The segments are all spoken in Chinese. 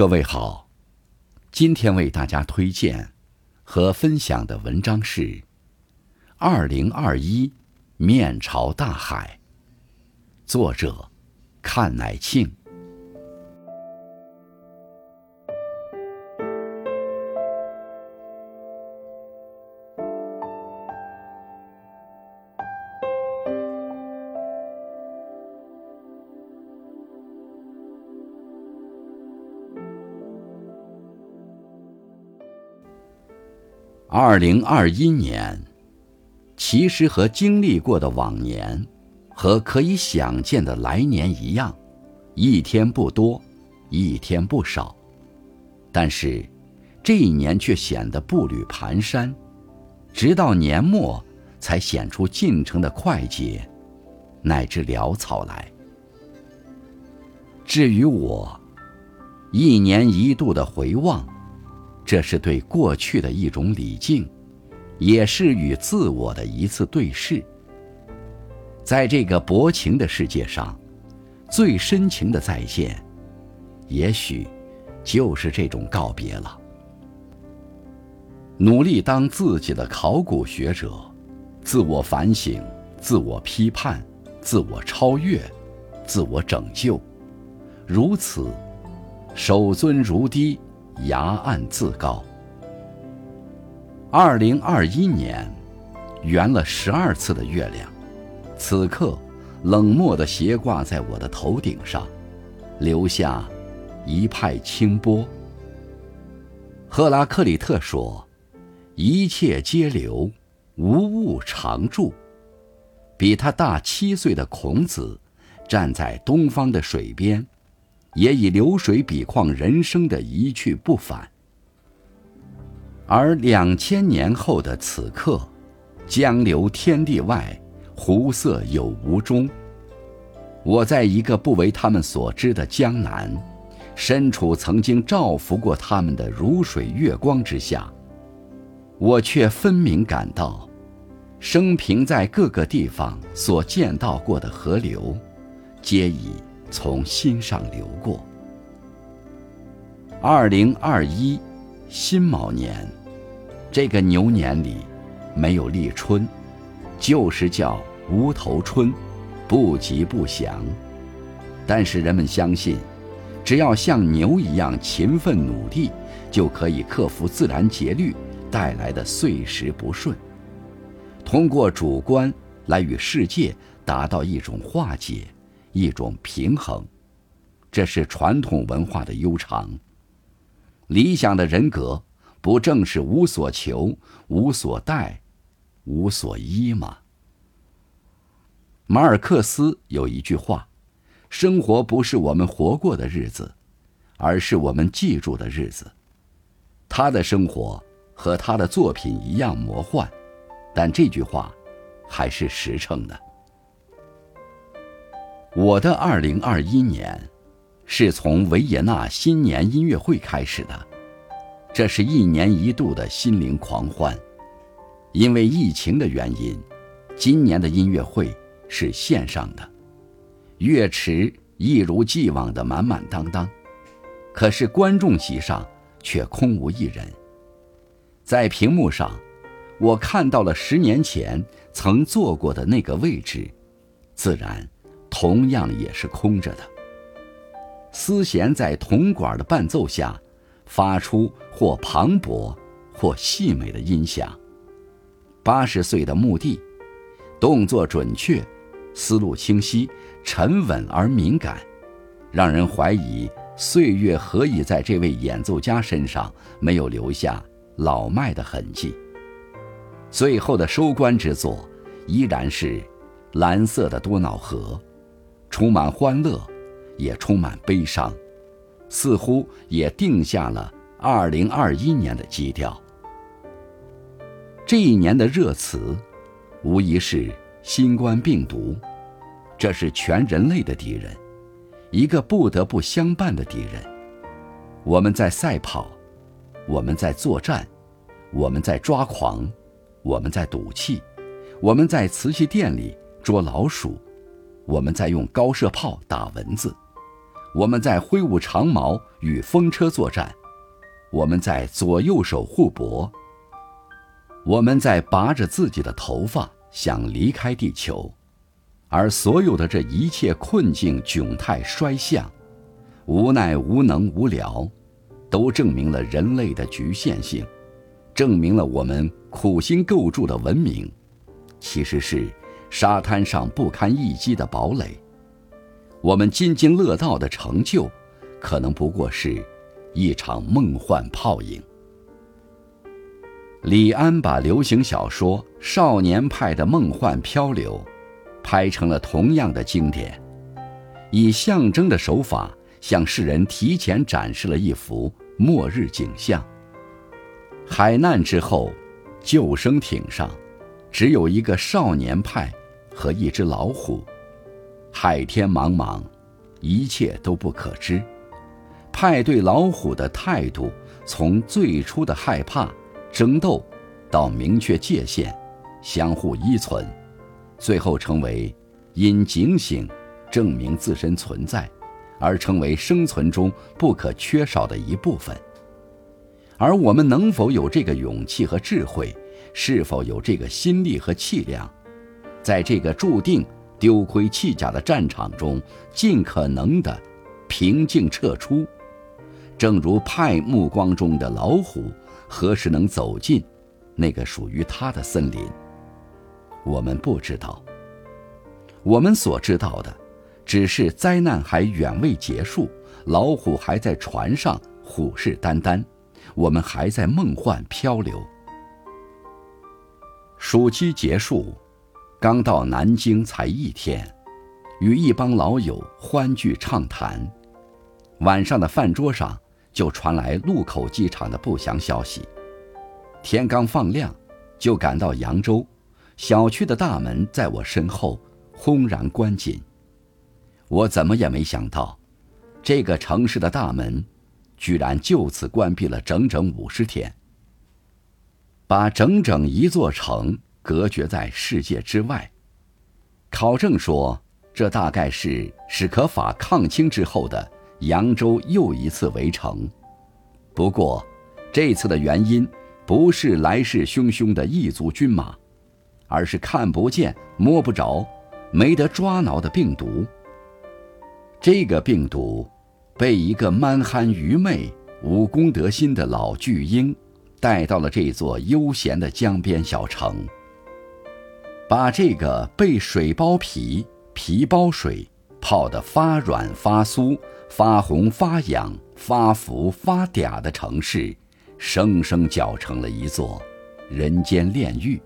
各位好，今天为大家推荐和分享的文章是《二零二一面朝大海》，作者看乃庆。二零二一年，其实和经历过的往年，和可以想见的来年一样，一天不多，一天不少，但是这一年却显得步履蹒跚，直到年末才显出进程的快捷，乃至潦草来。至于我，一年一度的回望。这是对过去的一种礼敬，也是与自我的一次对视。在这个薄情的世界上，最深情的再见，也许就是这种告别了。努力当自己的考古学者，自我反省、自我批判、自我超越、自我拯救，如此，守尊如低。崖岸自高。二零二一年，圆了十二次的月亮，此刻冷漠地斜挂在我的头顶上，留下一派清波。赫拉克里特说：“一切皆流，无物常驻。”比他大七岁的孔子，站在东方的水边。也以流水比况人生的一去不返，而两千年后的此刻，江流天地外，湖色有无中。我在一个不为他们所知的江南，身处曾经照拂过他们的如水月光之下，我却分明感到，生平在各个地方所见到过的河流，皆已。从心上流过。二零二一辛卯年，这个牛年里，没有立春，就是叫无头春，不吉不祥。但是人们相信，只要像牛一样勤奋努力，就可以克服自然节律带来的岁时不顺，通过主观来与世界达到一种化解。一种平衡，这是传统文化的悠长。理想的人格，不正是无所求、无所待、无所依吗？马尔克斯有一句话：“生活不是我们活过的日子，而是我们记住的日子。”他的生活和他的作品一样魔幻，但这句话还是实诚的。我的二零二一年，是从维也纳新年音乐会开始的。这是一年一度的心灵狂欢。因为疫情的原因，今年的音乐会是线上的。乐池一如既往的满满当当，可是观众席上却空无一人。在屏幕上，我看到了十年前曾坐过的那个位置，自然。同样也是空着的。丝弦在铜管的伴奏下，发出或磅礴或细美的音响。八十岁的墓地，动作准确，思路清晰，沉稳而敏感，让人怀疑岁月何以在这位演奏家身上没有留下老迈的痕迹。最后的收官之作，依然是蓝色的多瑙河。充满欢乐，也充满悲伤，似乎也定下了二零二一年的基调。这一年的热词，无疑是新冠病毒，这是全人类的敌人，一个不得不相伴的敌人。我们在赛跑，我们在作战，我们在抓狂，我们在赌气，我们在瓷器店里捉老鼠。我们在用高射炮打蚊子，我们在挥舞长矛与风车作战，我们在左右手互搏，我们在拔着自己的头发想离开地球，而所有的这一切困境、窘态、衰相、无奈、无能、无聊，都证明了人类的局限性，证明了我们苦心构筑的文明，其实是沙滩上不堪一击的堡垒。我们津津乐道的成就，可能不过是一场梦幻泡影。李安把流行小说少年派的梦幻漂流，拍成了同样的经典，以象征的手法向世人提前展示了一幅末日景象。海难之后，救生艇上只有一个少年派和一只老虎。海天茫茫，一切都不可知。派对老虎的态度，从最初的害怕、争斗，到明确界限、相互依存，最后成为因警醒证明自身存在，而成为生存中不可缺少的一部分。而我们能否有这个勇气和智慧，是否有这个心力和气量，在这个注定……丢盔弃甲的战场中，尽可能的平静撤出，正如派目光中的老虎，何时能走进那个属于他的森林？我们不知道。我们所知道的，只是灾难还远未结束，老虎还在船上虎视眈眈，我们还在梦幻漂流。暑期结束。刚到南京才一天，与一帮老友欢聚畅谈，晚上的饭桌上就传来禄口机场的不祥消息。天刚放亮，就赶到扬州，小区的大门在我身后轰然关紧。我怎么也没想到，这个城市的大门，居然就此关闭了整整五十天，把整整一座城。隔绝在世界之外。考证说，这大概是史可法抗清之后的扬州又一次围城。不过，这次的原因不是来势汹汹的异族军马，而是看不见、摸不着、没得抓挠的病毒。这个病毒，被一个蛮憨愚昧、无公德心的老巨婴带到了这座悠闲的江边小城。把这个被水包皮、皮包水泡得发软发酥、发红发痒、发福发嗲的城市，生生搅成了一座人间炼狱。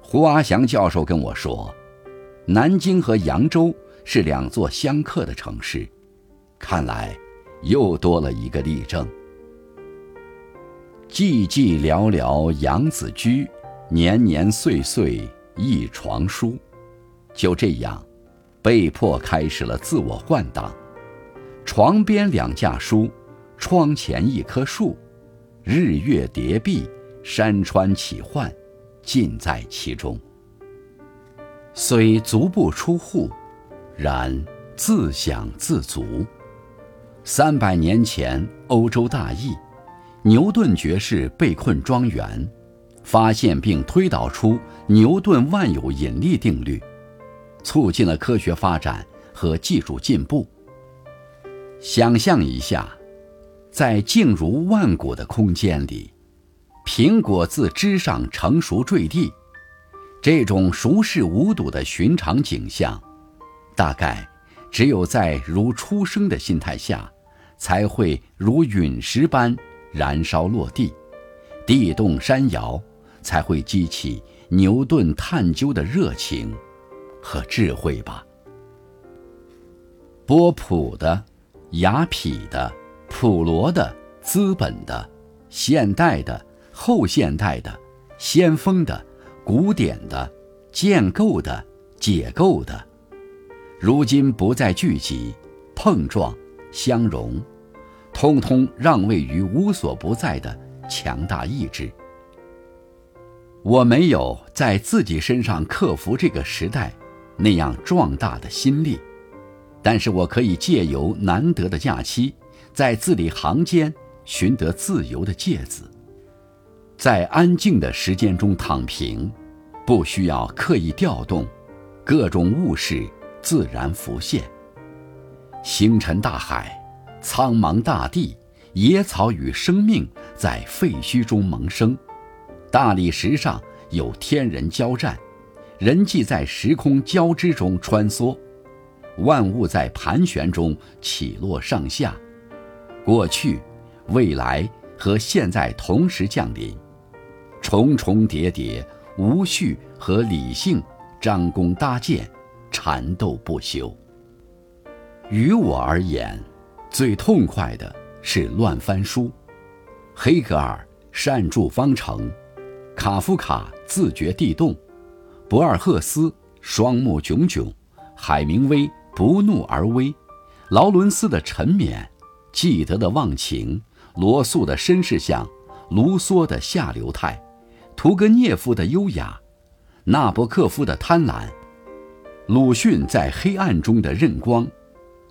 胡阿祥教授跟我说，南京和扬州是两座相克的城市，看来又多了一个例证。寂寂寥寥杨子居。年年岁岁一床书，就这样，被迫开始了自我换挡。床边两架书，窗前一棵树，日月叠壁，山川起幻，尽在其中。虽足不出户，然自享自足。三百年前，欧洲大疫，牛顿爵士被困庄园。发现并推导出牛顿万有引力定律，促进了科学发展和技术进步。想象一下，在静如万古的空间里，苹果自枝上成熟坠地，这种熟视无睹的寻常景象，大概只有在如初生的心态下，才会如陨石般燃烧落地，地动山摇。才会激起牛顿探究的热情和智慧吧。波普的、雅痞的、普罗的、资本的、现代的、后现代的、先锋的、古典的、建构的、解构的，如今不再聚集、碰撞、相融，通通让位于无所不在的强大意志。我没有在自己身上克服这个时代那样壮大的心力，但是我可以借由难得的假期，在字里行间寻得自由的芥子，在安静的时间中躺平，不需要刻意调动，各种物事自然浮现。星辰大海，苍茫大地，野草与生命在废墟中萌生，大理石上有天人交战，人迹在时空交织中穿梭，万物在盘旋中起落上下，过去、未来和现在同时降临，重重叠叠，无序和理性张弓搭箭，缠斗不休。于我而言，最痛快的是乱翻书。黑格尔善著方程，卡夫卡自觉地动，博尔赫斯双目炯炯，海明威不怒而威，劳伦斯的沉湎，纪德的忘情，罗素的绅士相，卢梭的下流态，屠格涅夫的优雅，纳博科夫的贪婪，鲁迅在黑暗中的认光。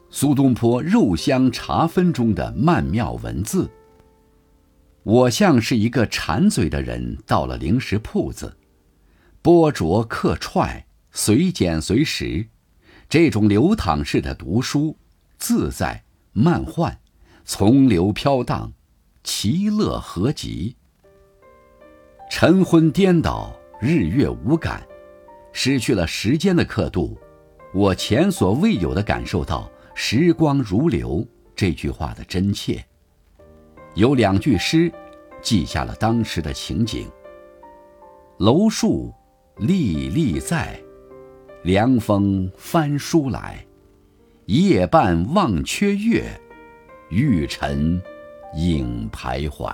苏东坡肉香茶分中的曼妙文字。我像是一个馋嘴的人，到了零食铺子，剥啄客踹，随捡随时，这种流淌式的读书，自在漫幻，从流飘荡，其乐何极？晨昏颠倒，日月无感，失去了时间的刻度，我前所未有的感受到。时光如流这句话的真切，有两句诗，记下了当时的情景。楼树历历在，凉风翻书来。夜半望缺月，玉尘影徘徊。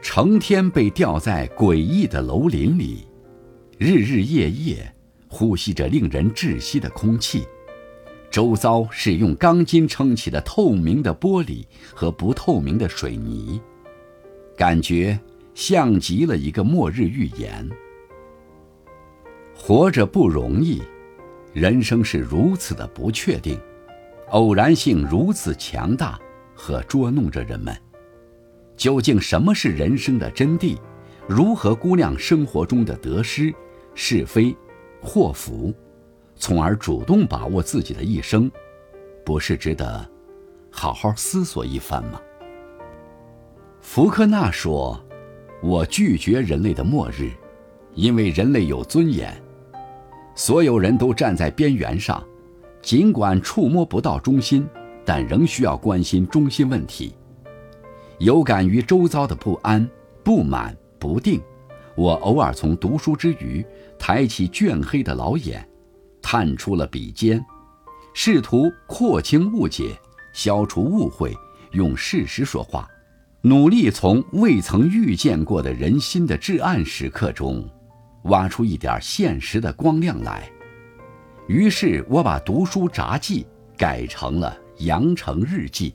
成天被吊在诡异的楼林里，日日夜夜。呼吸着令人窒息的空气，周遭是用钢筋撑起的透明的玻璃和不透明的水泥，感觉像极了一个末日预言。活着不容易，人生是如此的不确定，偶然性如此强大和捉弄着人们。究竟什么是人生的真谛？如何估量生活中的得失、是非？祸福，从而主动把握自己的一生，不是值得好好思索一番吗？福克纳说：“我拒绝人类的末日，因为人类有尊严。所有人都站在边缘上，尽管触摸不到中心，但仍需要关心中心问题。有感于周遭的不安、不满、不定。”我偶尔从读书之余，抬起倦黑的老眼，探出了笔尖，试图廓清误解，消除误会，用事实说话，努力从未曾遇见过的人心的至暗时刻中，挖出一点现实的光亮来。于是我把读书札记改成了羊城日记。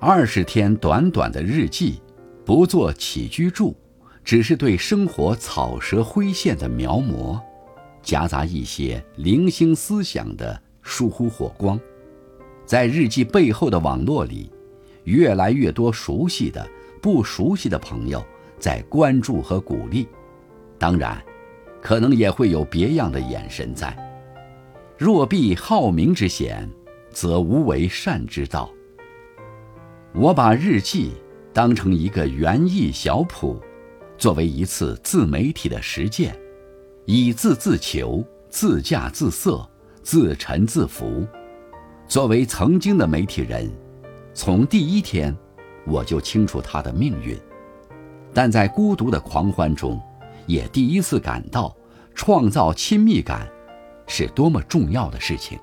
二十天短短的日记，不做起居注。只是对生活草蛇灰线的描摹，夹杂一些零星思想的疏忽火光，在日记背后的网络里，越来越多熟悉的、不熟悉的朋友在关注和鼓励，当然，可能也会有别样的眼神在。若避好名之嫌，则无为善之道。我把日记当成一个园艺小谱。作为一次自媒体的实践，以字自求，自驾自色，自沉自浮。作为曾经的媒体人，从第一天我就清楚他的命运，但在孤独的狂欢中，也第一次感到创造亲密感是多么重要的事情。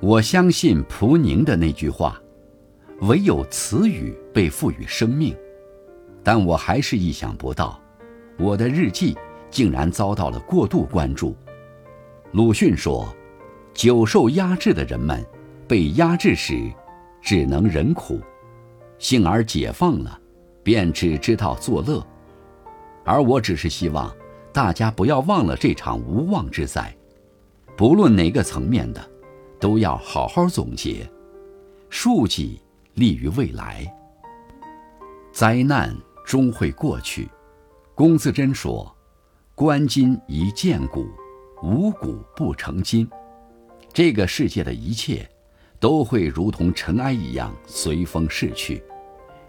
我相信蒲宁的那句话：“唯有词语被赋予生命。”但我还是意想不到，我的日记竟然遭到了过度关注。鲁迅说：“久受压制的人们，被压制时，只能忍苦；幸而解放了，便只知道作乐。”而我只是希望大家不要忘了这场无妄之灾，不论哪个层面的，都要好好总结，数计利于未来。灾难终会过去，龚自珍说：“观今宜见古，无古不成今。”这个世界的一切，都会如同尘埃一样随风逝去，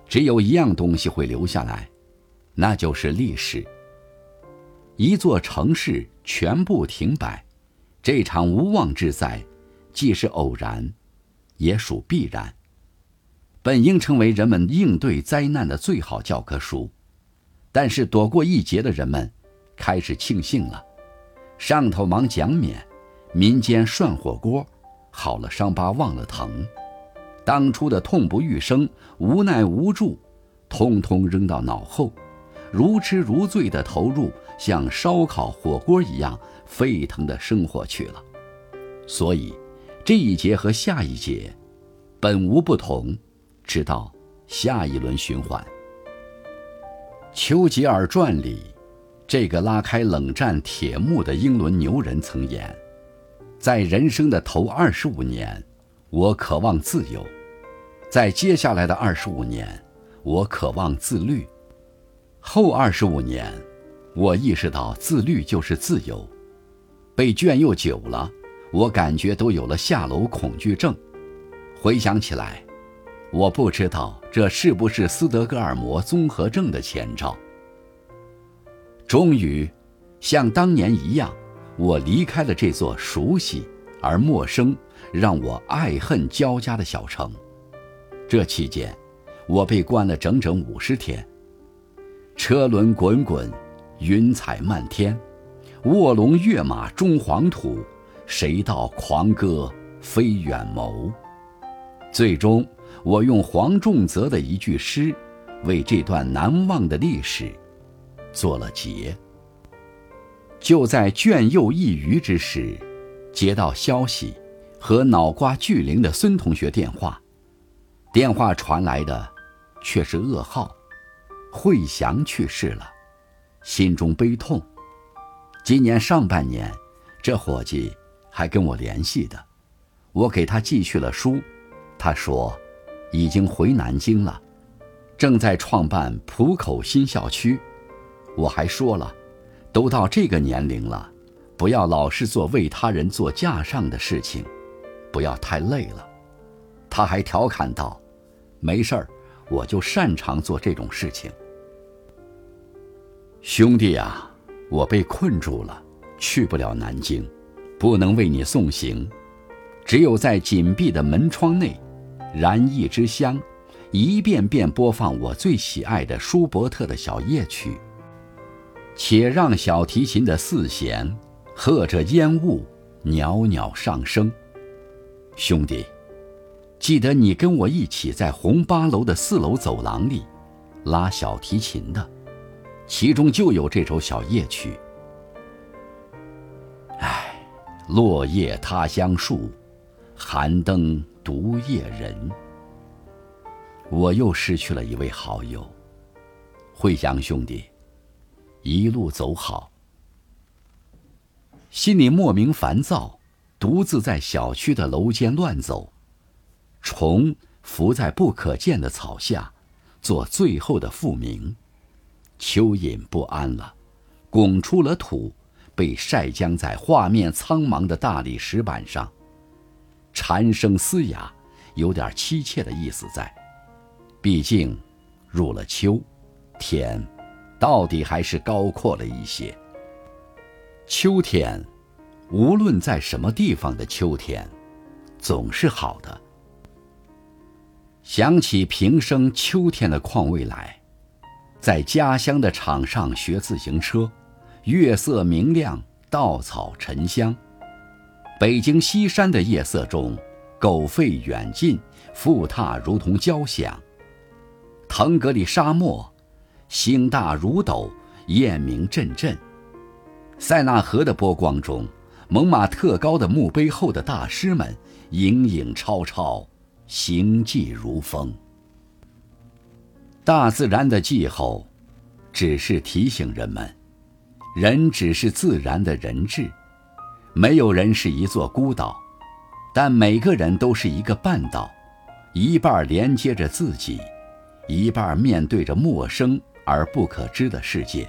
只有一样东西会留下来，那就是历史。一座城市全部停摆，这场无妄之灾，既是偶然，也属必然。本应成为人们应对灾难的最好教科书，但是躲过一劫的人们，开始庆幸了。上头忙奖免，民间涮火锅，好了伤疤忘了疼，当初的痛不欲生、无奈无助，通通扔到脑后。如痴如醉地投入像烧烤火锅一样沸腾的生活去了，所以这一节和下一节本无不同，直到下一轮循环。丘吉尔传里，这个拉开冷战铁幕的英伦牛人曾言：“在人生的头二十五年，我渴望自由；在接下来的二十五年，我渴望自律。”后二十五年，我意识到自律就是自由。被圈又久了，我感觉都有了下楼恐惧症。回想起来，我不知道这是不是斯德哥尔摩综合症的前兆。终于，像当年一样，我离开了这座熟悉而陌生、让我爱恨交加的小城。这期间，我被关了整整五十天。车轮滚滚，云彩漫天，卧龙跃马终黄土，谁道狂歌非远谋？最终，我用黄仲泽的一句诗，为这段难忘的历史做了结。就在倦又一隅之时，接到消息，和脑瓜巨灵的孙同学电话，电话传来的却是噩耗。惠祥去世了，心中悲痛。今年上半年，这伙计还跟我联系的，我给他寄去了书，他说已经回南京了，正在创办浦口新校区。我还说了，都到这个年龄了，不要老是做为他人做架上的事情，不要太累了。他还调侃道：“没事儿，我就擅长做这种事情。”兄弟啊，我被困住了，去不了南京，不能为你送行，只有在紧闭的门窗内，燃一支香，一遍遍播放我最喜爱的舒伯特的小夜曲，且让小提琴的四弦和着烟雾袅袅上升。兄弟，记得你跟我一起在红八楼的四楼走廊里拉小提琴的。其中就有这首小夜曲。唉，落叶他乡树，寒灯独夜人。我又失去了一位好友，惠祥兄弟，一路走好。心里莫名烦躁，独自在小区的楼间乱走，虫伏在不可见的草下，做最后的复明。蚯蚓不安了，拱出了土，被晒僵在画面苍茫的大理石板上。蝉声嘶哑，有点凄切的意思在。毕竟，入了秋，天到底还是高阔了一些。秋天，无论在什么地方的秋天，总是好的。想起平生秋天的况未来。在家乡的场上学自行车，月色明亮，稻草沉香。北京西山的夜色中，狗吠远近，复踏如同交响。腾格里沙漠，星大如斗，雁鸣阵阵。塞纳河的波光中，蒙马特高的墓碑后的大师们，影影绰绰，行迹如风。大自然的气候，只是提醒人们，人只是自然的人质，没有人是一座孤岛，但每个人都是一个半岛，一半连接着自己，一半面对着陌生而不可知的世界。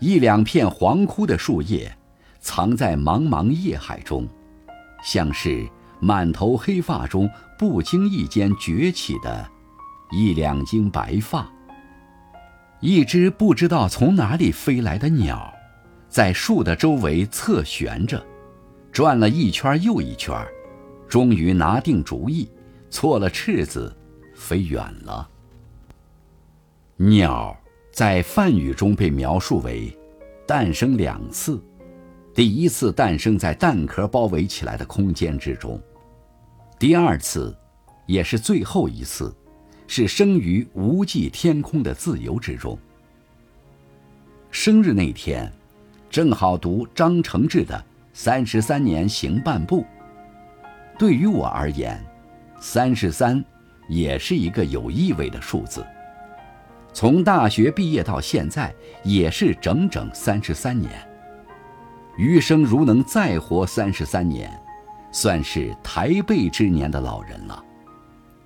一两片黄枯的树叶，藏在茫茫夜海中，像是满头黑发中不经意间崛起的一两茎白发。一只不知道从哪里飞来的鸟，在树的周围侧旋着，转了一圈又一圈，终于拿定主意，错了翅子，飞远了。鸟在梵语中被描述为诞生两次，第一次诞生在蛋壳包围起来的空间之中，第二次，也是最后一次。是生于无际天空的自由之中。生日那天，正好读张承志的《三十三年行半步》。对于我而言，三十三也是一个有意味的数字。从大学毕业到现在，也是整整三十三年。余生如能再活三十三年，算是台背之年的老人了。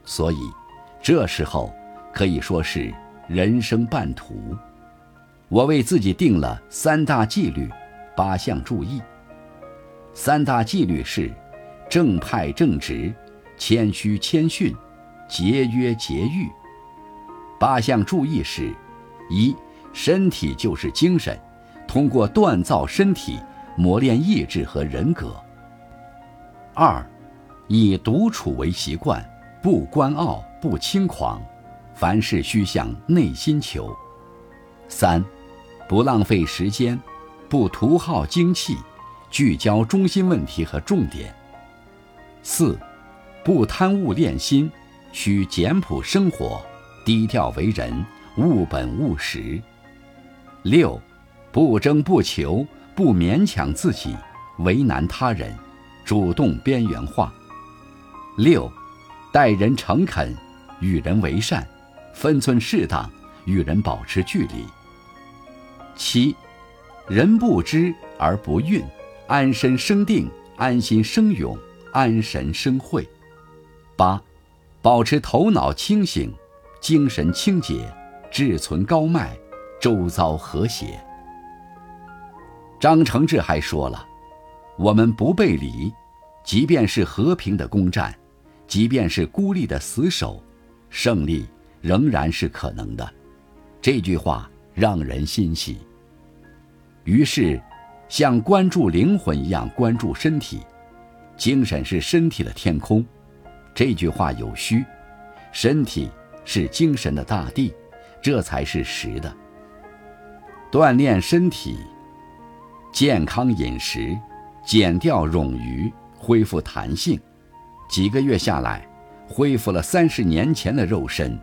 所以。这时候可以说是人生半途，我为自己定了三大纪律，八项注意。三大纪律是：正派正直，谦虚谦逊，节约节欲。八项注意是：一、身体就是精神，通过锻造身体，磨练意志和人格；二、以独处为习惯，不官傲。不轻狂，凡事需向内心求。三，不浪费时间，不图耗精气，聚焦中心问题和重点。四，不贪物恋心，需简朴生活，低调为人，务本务实。六，不争不求，不勉强自己，为难他人，主动边缘化。六，待人诚恳。与人为善，分寸适当，与人保持距离。七，人不知而不愠，安身生定，安心生勇，安神生慧。八，保持头脑清醒，精神清洁，志存高迈，周遭和谐。张承志还说了，我们不背离，即便是和平的攻占，即便是孤立的死守。胜利仍然是可能的，这句话让人欣喜。于是，像关注灵魂一样关注身体，精神是身体的天空。这句话有虚，身体是精神的大地，这才是实的。锻炼身体，健康饮食，减掉冗余，恢复弹性，几个月下来。恢复了三十年前的肉身，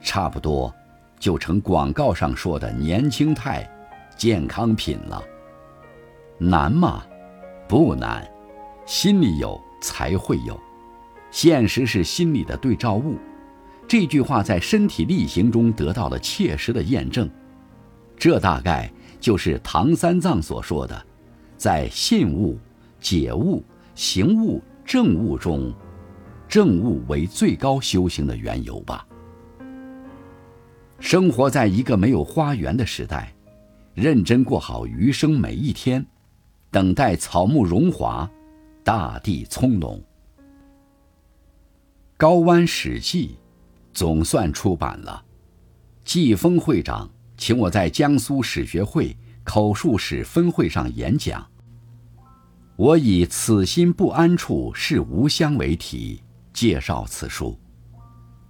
差不多就成广告上说的年轻态、健康品了。难吗？不难，心里有才会有。现实是心理的对照物。这句话在身体力行中得到了切实的验证。这大概就是唐三藏所说的，在信物、解物、行物、正物中。正悟为最高修行的缘由吧。生活在一个没有花园的时代，认真过好余生每一天，等待草木荣华，大地葱茏。高湾史记总算出版了。季风会长请我在江苏史学会口述史分会上演讲，我以“此心不安处是吾乡”为题。介绍此书，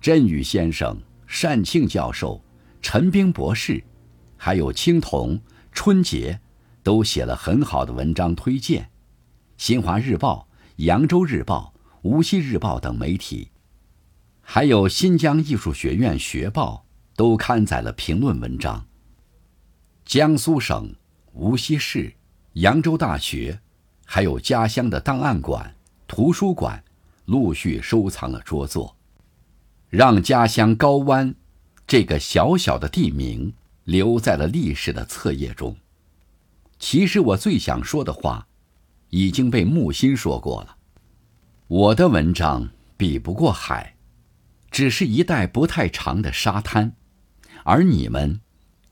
振宇先生、单庆教授、陈冰博士，还有青铜、春节，都写了很好的文章推荐。新华日报、扬州日报、无锡日报等媒体，还有新疆艺术学院学报都刊载了评论文章。江苏省、无锡市、扬州大学，还有家乡的档案馆、图书馆。陆续收藏了拙作，让家乡高湾这个小小的地名留在了历史的册页中。其实我最想说的话，已经被木心说过了。我的文章比不过海，只是一带不太长的沙滩，而你们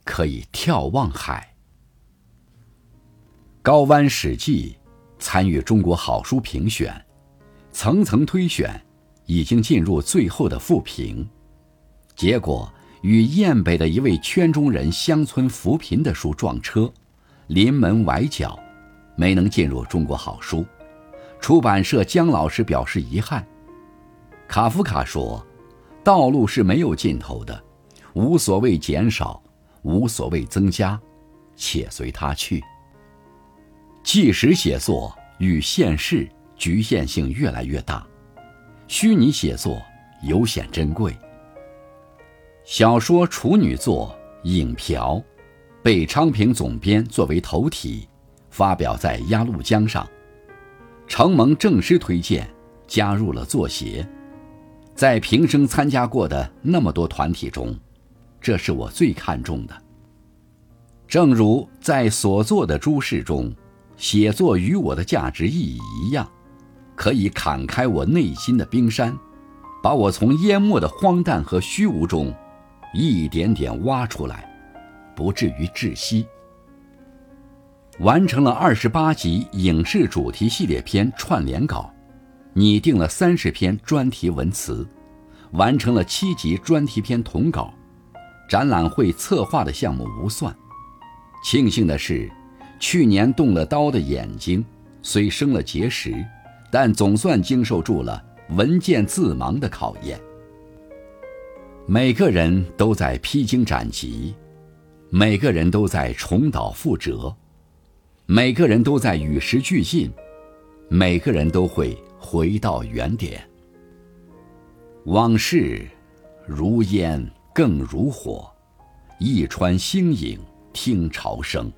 可以眺望海。高湾《史记》参与中国好书评选，层层推选，已经进入最后的复评，结果与雁北的一位圈中人乡村扶贫的书撞车，临门崴脚。没能进入中国好书，出版社姜老师表示遗憾。卡夫卡说：“道路是没有尽头的，无所谓减少，无所谓增加，且随他去。”纪实写作与现实局限性越来越大，虚拟写作尤显珍贵。小说处女作《影瓢》，被昌平总编作为头题。发表在鸭绿江上，承蒙正师推荐，加入了作协。在平生参加过的那么多团体中，这是我最看重的。正如在所做的诸事中，写作与我的价值意义一样，可以砍开我内心的冰山，把我从淹没的荒诞和虚无中，一点点挖出来，不至于窒息。完成了二十八集影视主题系列片串联稿，拟定了三十篇专题文词，完成了七集专题片统稿，展览会策划的项目无算。庆幸的是，去年动了刀的眼睛虽生了结石，但总算经受住了文件自盲的考验。每个人都在披荆斩棘，每个人都在重蹈覆辙。每个人都在与时俱进，每个人都会回到原点。往事如烟，更如火，一川星影听潮声。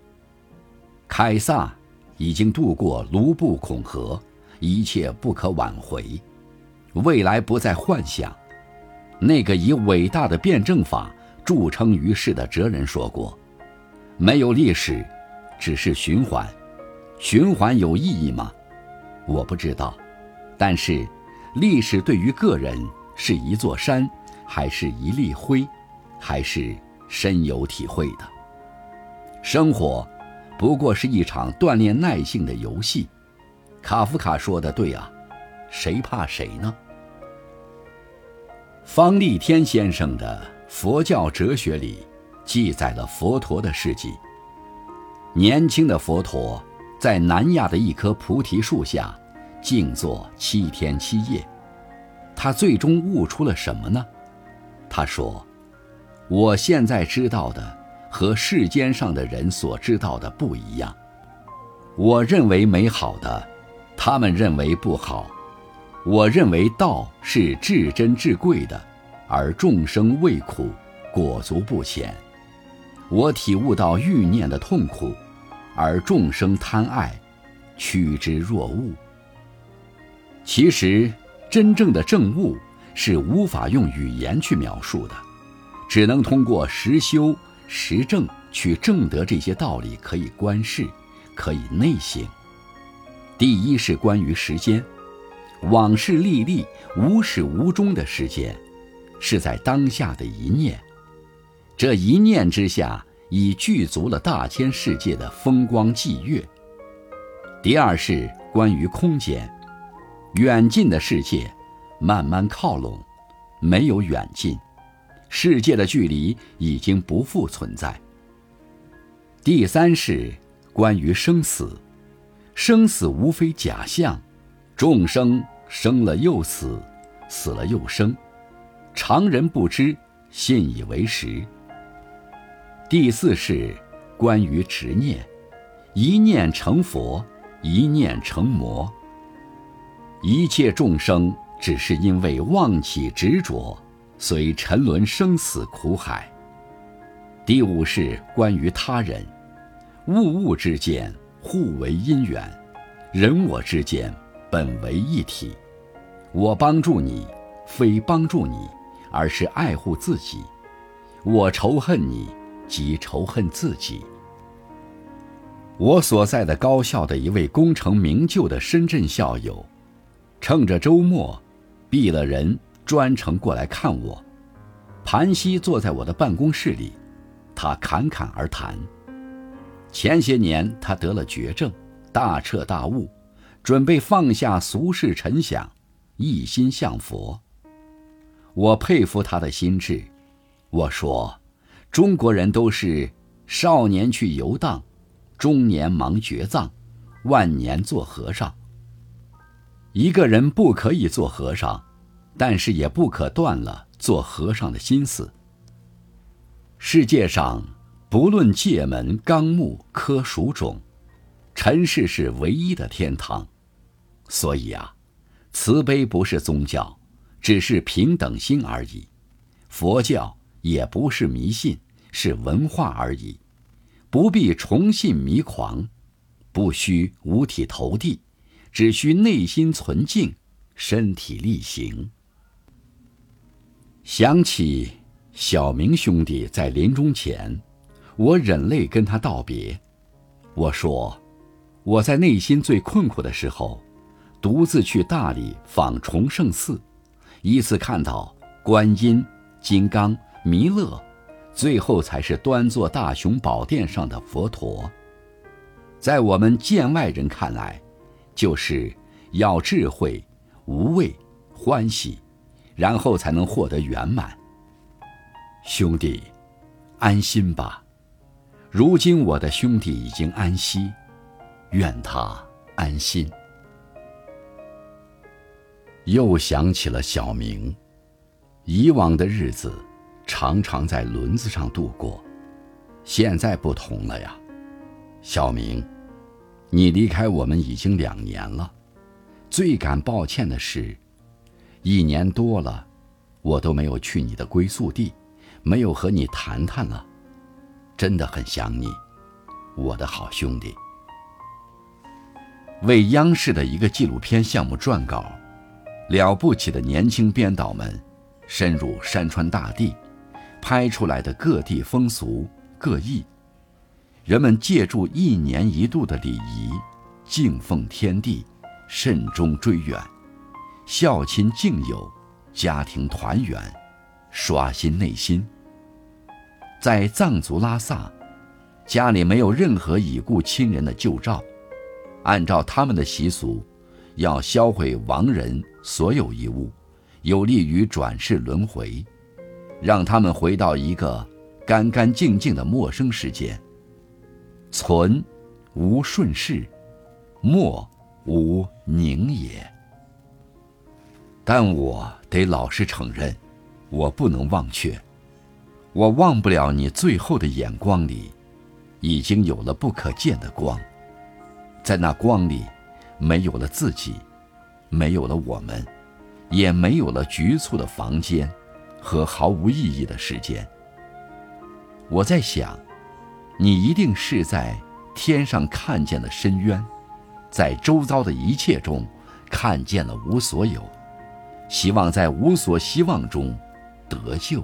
凯撒已经渡过卢布孔河，一切不可挽回，未来不再幻想。那个以伟大的辩证法著称于世的哲人说过：“没有历史。”只是循环，循环有意义吗？我不知道。但是，历史对于个人是一座山，还是一粒灰，还是深有体会的。生活，不过是一场锻炼耐性的游戏。卡夫卡说的对啊，谁怕谁呢？方立天先生的《佛教哲学》里，记载了佛陀的事迹。年轻的佛陀在南亚的一棵菩提树下静坐七天七夜，他最终悟出了什么呢？他说：“我现在知道的和世间上的人所知道的不一样。我认为美好的，他们认为不好；我认为道是至真至贵的，而众生畏苦，裹足不前。我体悟到欲念的痛苦。”而众生贪爱，趋之若鹜。其实，真正的正悟是无法用语言去描述的，只能通过实修实证去证得这些道理。可以观世，可以内省。第一是关于时间，往事历历，无始无终的时间，是在当下的一念。这一念之下。已具足了大千世界的风光霁月。第二是关于空间，远近的世界慢慢靠拢，没有远近，世界的距离已经不复存在。第三是关于生死，生死无非假象，众生生了又死，死了又生，常人不知，信以为实。第四是关于执念，一念成佛，一念成魔。一切众生只是因为妄起执着，遂沉沦生死苦海。第五是关于他人，物物之间互为因缘，人我之间本为一体。我帮助你，非帮助你，而是爱护自己；我仇恨你。即仇恨自己。我所在的高校的一位功成名就的深圳校友，趁着周末，毕了人，专程过来看我，盘膝坐在我的办公室里，他侃侃而谈。前些年他得了绝症，大彻大悟，准备放下俗世尘想，一心向佛。我佩服他的心智。我说，中国人都是少年去游荡。中年忙绝藏，万年做和尚。一个人不可以做和尚，但是也不可断了做和尚的心思。世界上不论界门纲目科属种，尘世是唯一的天堂。所以啊，慈悲不是宗教，只是平等心而已；佛教也不是迷信，是文化而已。不必崇信迷狂，不需五体投地，只需内心纯净，身体力行。想起小明兄弟在临终前，我忍泪跟他道别。我说，我在内心最困苦的时候，独自去大理访崇圣寺，依次看到观音、金刚、弥勒。最后才是端坐大雄宝殿上的佛陀。在我们见外人看来，就是要智慧、无畏、欢喜，然后才能获得圆满。兄弟，安心吧。如今我的兄弟已经安息，愿他安心。又想起了小明，以往的日子。常常在轮子上度过，现在不同了呀，小明，你离开我们已经两年了。最感抱歉的是，一年多了，我都没有去你的归宿地，没有和你谈谈了，真的很想你，我的好兄弟。为央视的一个纪录片项目撰稿，了不起的年轻编导们，深入山川大地。拍出来的各地风俗各异，人们借助一年一度的礼仪，敬奉天地，慎终追远，孝亲敬友，家庭团圆，刷新内心。在藏族拉萨，家里没有任何已故亲人的旧照，按照他们的习俗，要销毁亡人所有遗物，有利于转世轮回。让他们回到一个干干净净的陌生世界。存，无顺势；莫，无宁也。但我得老实承认，我不能忘却，我忘不了你最后的眼光里，已经有了不可见的光，在那光里，没有了自己，没有了我们，也没有了局促的房间。和毫无意义的时间。我在想，你一定是在天上看见了深渊，在周遭的一切中看见了无所有，希望在无所希望中得救。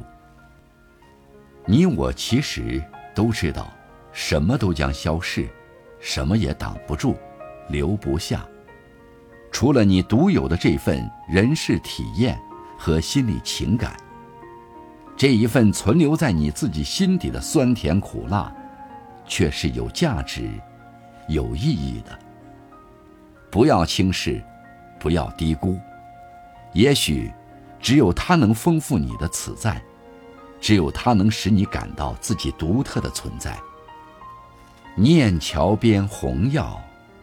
你我其实都知道，什么都将消逝，什么也挡不住，留不下，除了你独有的这份人世体验和心理情感。这一份存留在你自己心底的酸甜苦辣，却是有价值、有意义的。不要轻视，不要低估。也许，只有它能丰富你的此在，只有它能使你感到自己独特的存在。念桥边红药，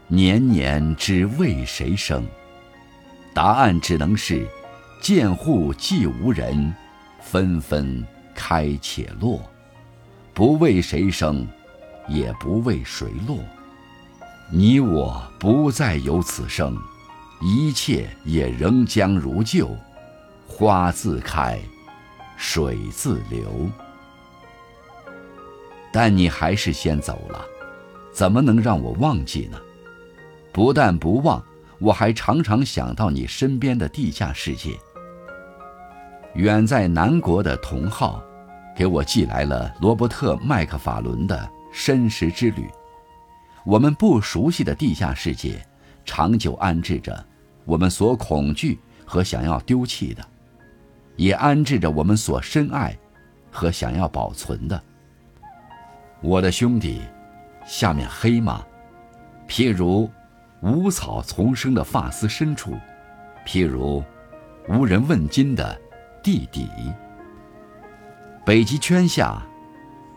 年年知为谁生？答案只能是：见户寂无人。纷纷开且落，不为谁生，也不为谁落。你我不再有此生，一切也仍将如旧。花自开，水自流。但你还是先走了，怎么能让我忘记呢？不但不忘，我还常常想到你身边的地下世界。远在南国的同号，给我寄来了罗伯特·麦克法伦的《深时之旅》，我们不熟悉的地下世界，长久安置着我们所恐惧和想要丢弃的，也安置着我们所深爱和想要保存的。我的兄弟，下面黑吗？譬如无草丛生的发丝深处，譬如无人问津的地底。北极圈下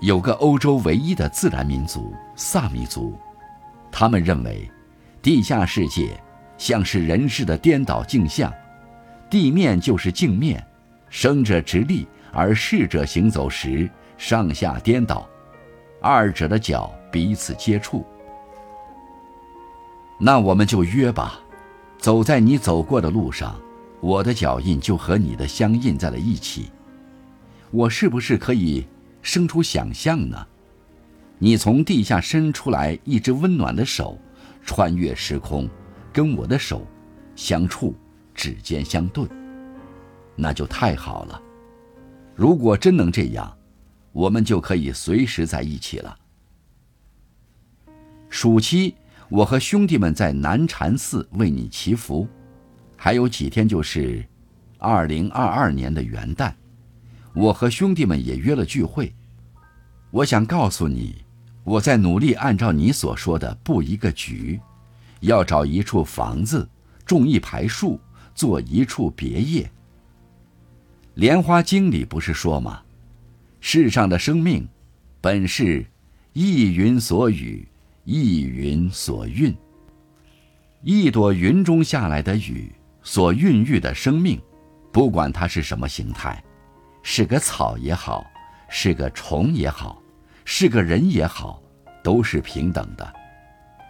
有个欧洲唯一的自然民族——萨米族。他们认为，地下世界像是人世的颠倒镜像，地面就是镜面，生者直立，而逝者行走时上下颠倒，二者的脚彼此接触。那我们就约吧，走在你走过的路上，我的脚印就和你的相印在了一起。我是不是可以生出想象呢？你从地下伸出来一只温暖的手，穿越时空，跟我的手相触，指尖相对，那就太好了。如果真能这样，我们就可以随时在一起了。暑期，我和兄弟们在南禅寺为你祈福，还有几天就是二零二二年的元旦，我和兄弟们也约了聚会。我想告诉你。我在努力按照你所说的布一个局，要找一处房子，种一排树，做一处别业。《莲花经》里不是说吗？世上的生命，本是一云所雨，一云所孕。一朵云中下来的雨所孕育的生命，不管它是什么形态，是个草也好，是个虫也好。是个人也好，都是平等的。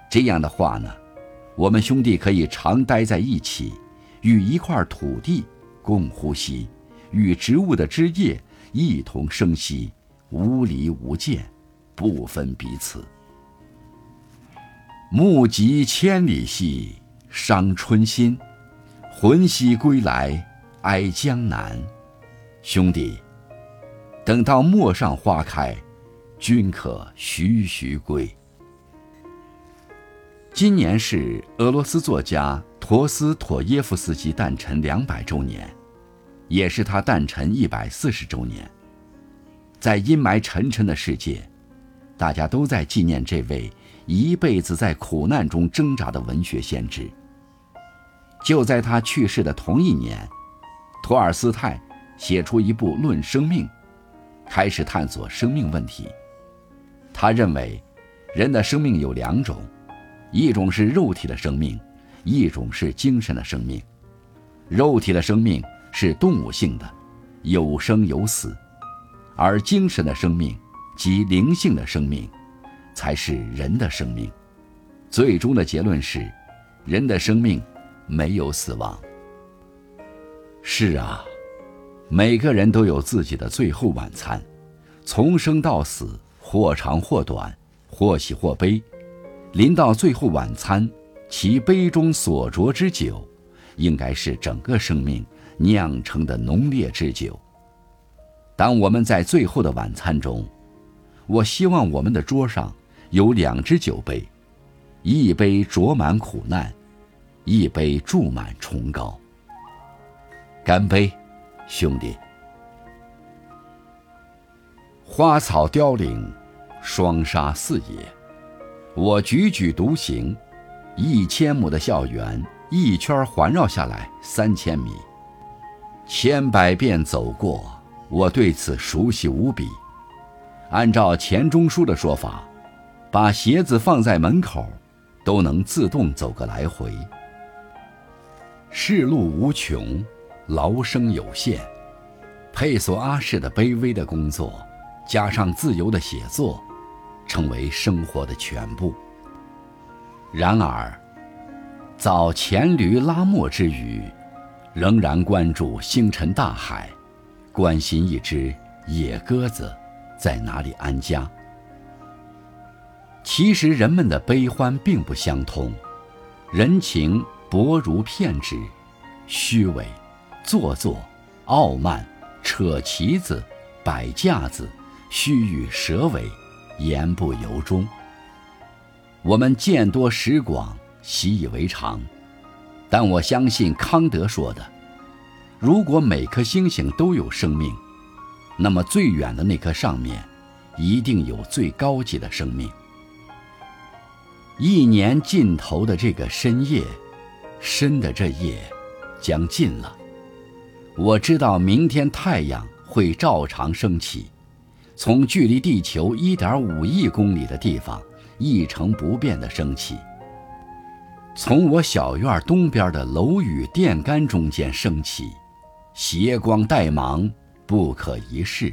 这样的话呢，我们兄弟可以常待在一起，与一块土地共呼吸，与植物的枝叶一同生息，无离无间，不分彼此。目极千里兮，伤春心；魂兮归来，哀江南。兄弟，等到陌上花开。君可徐徐归。今年是俄罗斯作家陀思妥耶夫斯基诞辰两百周年，也是他诞辰一百四十周年。在阴霾沉沉的世界，大家都在纪念这位一辈子在苦难中挣扎的文学先知。就在他去世的同一年，托尔斯泰写出一部《论生命》，开始探索生命问题。他认为，人的生命有两种，一种是肉体的生命，一种是精神的生命。肉体的生命是动物性的，有生有死；而精神的生命及灵性的生命，才是人的生命。最终的结论是，人的生命没有死亡。是啊，每个人都有自己的最后晚餐，从生到死。或长或短，或喜或悲，临到最后晚餐，其杯中所酌之酒，应该是整个生命酿成的浓烈之酒。当我们在最后的晚餐中，我希望我们的桌上有两只酒杯，一杯酌满苦难，一杯注满崇高。干杯，兄弟！花草凋零。霜沙四野，我踽踽独行，一千亩的校园一圈环绕下来三千米，千百遍走过，我对此熟悉无比。按照钱钟书的说法，把鞋子放在门口，都能自动走个来回。世路无穷，劳生有限，佩索阿式的卑微的工作，加上自由的写作。成为生活的全部。然而，早黔驴拉磨之余，仍然关注星辰大海，关心一只野鸽子在哪里安家。其实人们的悲欢并不相通，人情薄如片纸，虚伪、做作、傲慢、扯旗子、摆架子、虚与蛇尾。言不由衷。我们见多识广，习以为常。但我相信康德说的：如果每颗星星都有生命，那么最远的那颗上面，一定有最高级的生命。一年尽头的这个深夜，深的这夜，将近了。我知道明天太阳会照常升起，从距离地球一点五亿公里的地方一成不变地升起，从我小院东边的楼宇电杆中间升起，斜光带芒，不可一世，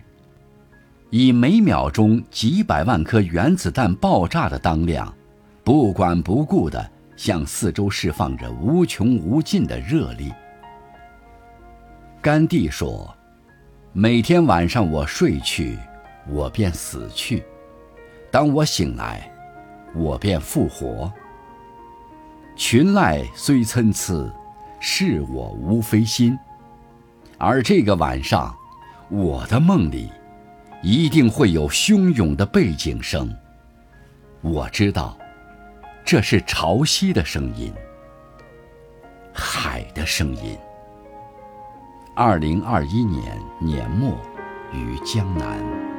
以每秒钟几百万颗原子弹爆炸的当量，不管不顾地向四周释放着无穷无尽的热力。甘地说：“每天晚上我睡去，我便死去；当我醒来，我便复活。群籁虽参差，是我无非心。而这个晚上，我的梦里一定会有汹涌的背景声。我知道，这是潮汐的声音，海的声音。”二零二一年年末，于江南。